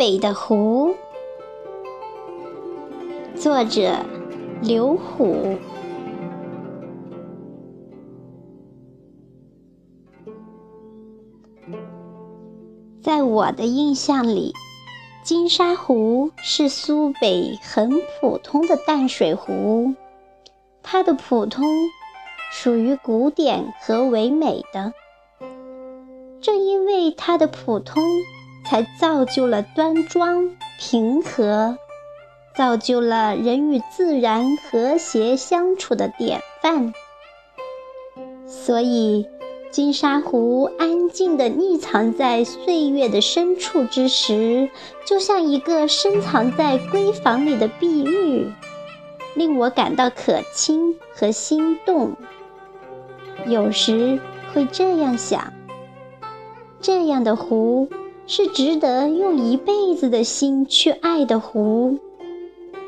北的湖，作者刘虎。在我的印象里，金沙湖是苏北很普通的淡水湖。它的普通属于古典和唯美的，正因为它的普通。才造就了端庄平和，造就了人与自然和谐相处的典范。所以，金沙湖安静地匿藏在岁月的深处之时，就像一个深藏在闺房里的碧玉，令我感到可亲和心动。有时会这样想：这样的湖。是值得用一辈子的心去爱的湖，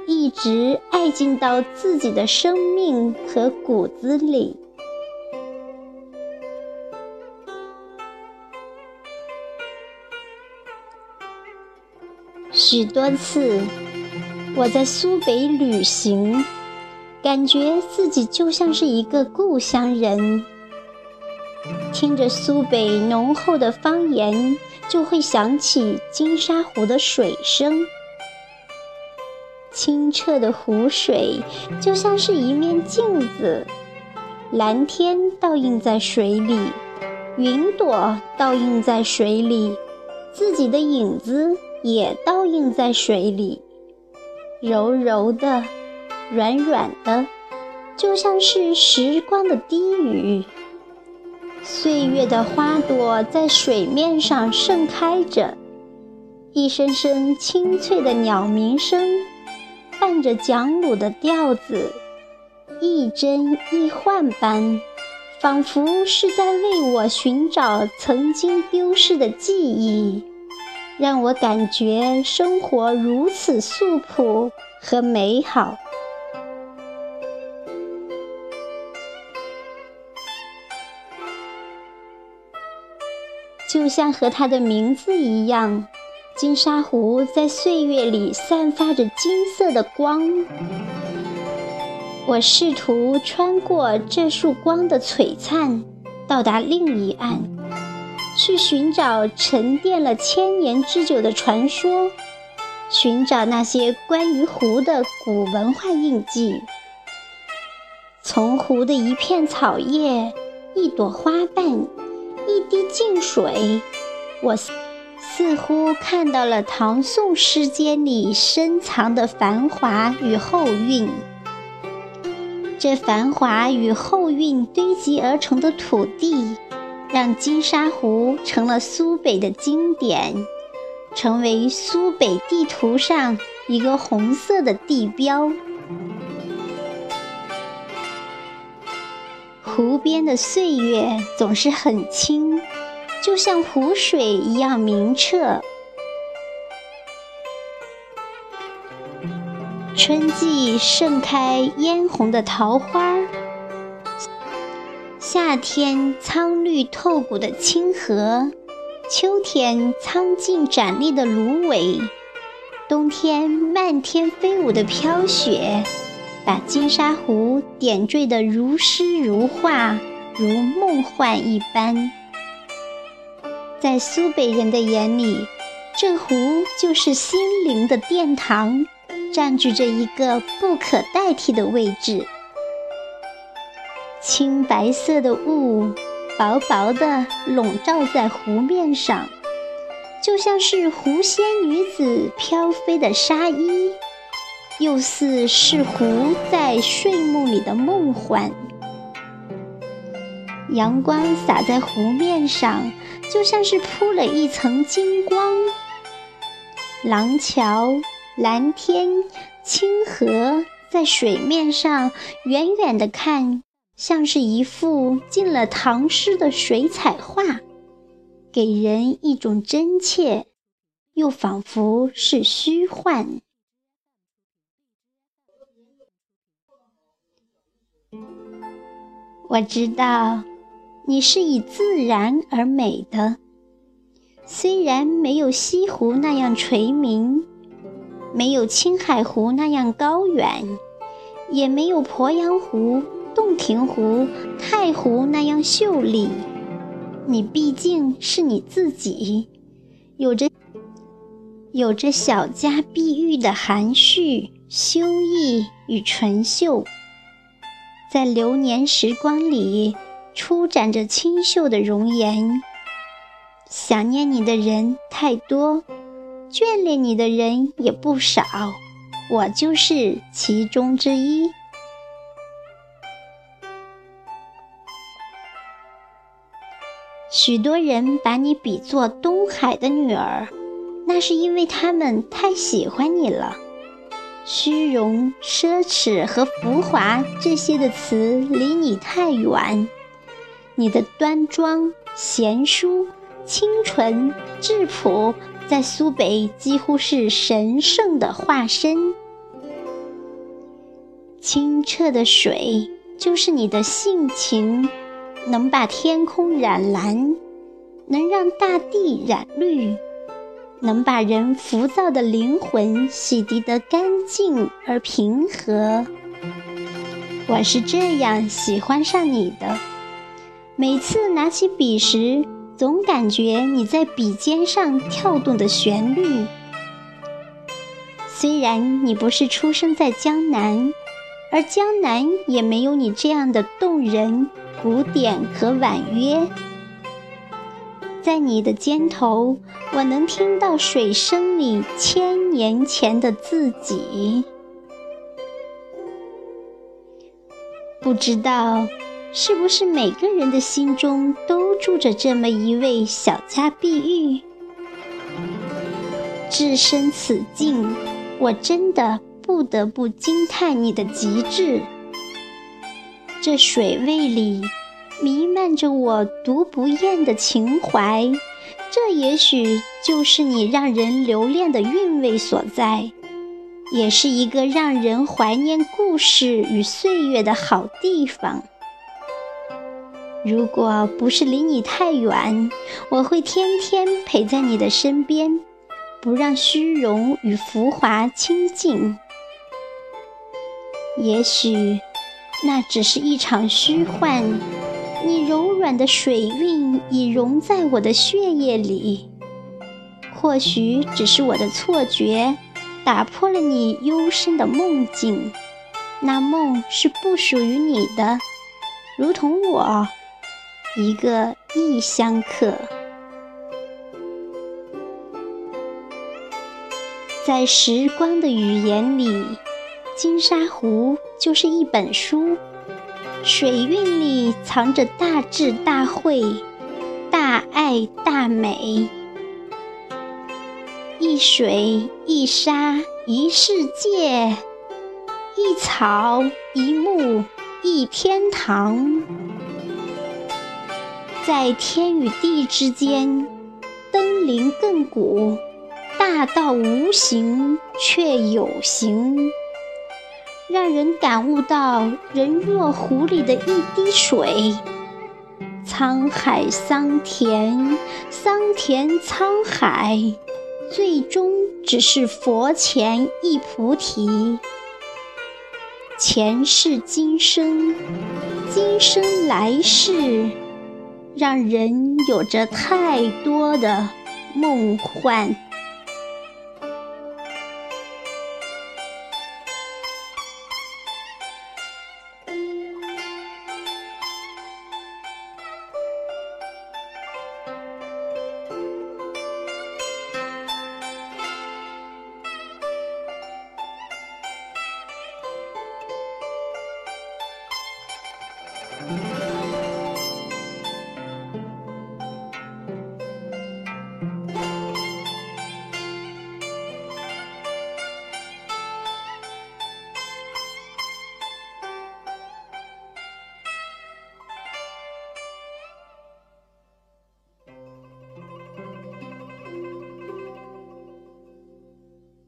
一直爱进到自己的生命和骨子里。许多次，我在苏北旅行，感觉自己就像是一个故乡人。听着苏北浓厚的方言，就会想起金沙湖的水声。清澈的湖水就像是一面镜子，蓝天倒映在水里，云朵倒映在水里，自己的影子也倒映在水里，柔柔的，软软的，就像是时光的低语。岁月的花朵在水面上盛开着，一声声清脆的鸟鸣声，伴着讲鲁的调子，一真一幻般，仿佛是在为我寻找曾经丢失的记忆，让我感觉生活如此素朴和美好。就像和它的名字一样，金沙湖在岁月里散发着金色的光。我试图穿过这束光的璀璨，到达另一岸，去寻找沉淀了千年之久的传说，寻找那些关于湖的古文化印记。从湖的一片草叶、一朵花瓣。一滴净水，我似乎看到了唐宋诗间里深藏的繁华与后韵。这繁华与后韵堆积而成的土地，让金沙湖成了苏北的经典，成为苏北地图上一个红色的地标。湖边的岁月总是很清，就像湖水一样明澈。春季盛开嫣红的桃花，夏天苍绿透骨的清河，秋天苍劲展立的芦苇，冬天漫天飞舞的飘雪。把金沙湖点缀得如诗如画，如梦幻一般。在苏北人的眼里，这湖就是心灵的殿堂，占据着一个不可代替的位置。青白色的雾，薄薄的笼罩在湖面上，就像是狐仙女子飘飞的纱衣。又似是湖在睡梦里的梦幻，阳光洒在湖面上，就像是铺了一层金光。廊桥、蓝天、清河，在水面上远远的看，像是一幅进了唐诗的水彩画，给人一种真切，又仿佛是虚幻。我知道，你是以自然而美的，虽然没有西湖那样垂明，没有青海湖那样高远，也没有鄱阳湖、洞庭湖、太湖那样秀丽，你毕竟是你自己，有着有着小家碧玉的含蓄、修逸与纯秀，在流年时光里初展着清秀的容颜。想念你的人太多，眷恋你的人也不少，我就是其中之一。许多人把你比作东海的女儿，那是因为他们太喜欢你了。虚荣、奢侈和浮华这些的词离你太远，你的端庄、贤淑。清纯质朴，在苏北几乎是神圣的化身。清澈的水就是你的性情，能把天空染蓝，能让大地染绿，能把人浮躁的灵魂洗涤得干净而平和。我是这样喜欢上你的，每次拿起笔时。总感觉你在笔尖上跳动的旋律。虽然你不是出生在江南，而江南也没有你这样的动人、古典和婉约。在你的肩头，我能听到水声里千年前的自己。不知道。是不是每个人的心中都住着这么一位小家碧玉？置身此境，我真的不得不惊叹你的极致。这水位里弥漫着我读不厌的情怀，这也许就是你让人留恋的韵味所在，也是一个让人怀念故事与岁月的好地方。如果不是离你太远，我会天天陪在你的身边，不让虚荣与浮华亲近。也许那只是一场虚幻，软的水韵已融在我的血液里。或许只是我的错觉，打破了你幽深的梦境。那梦是不属于你的，如同我。一个异乡客，在时光的语言里，金沙湖就是一本书，水韵里藏着大智大慧、大爱大美。一水一沙一世界，一草一木一天堂。在天与地之间，登临亘古，大道无形却有形，让人感悟到人若湖里的一滴水，沧海桑田，桑田沧海，最终只是佛前一菩提。前世今生，今生来世。让人有着太多的梦幻。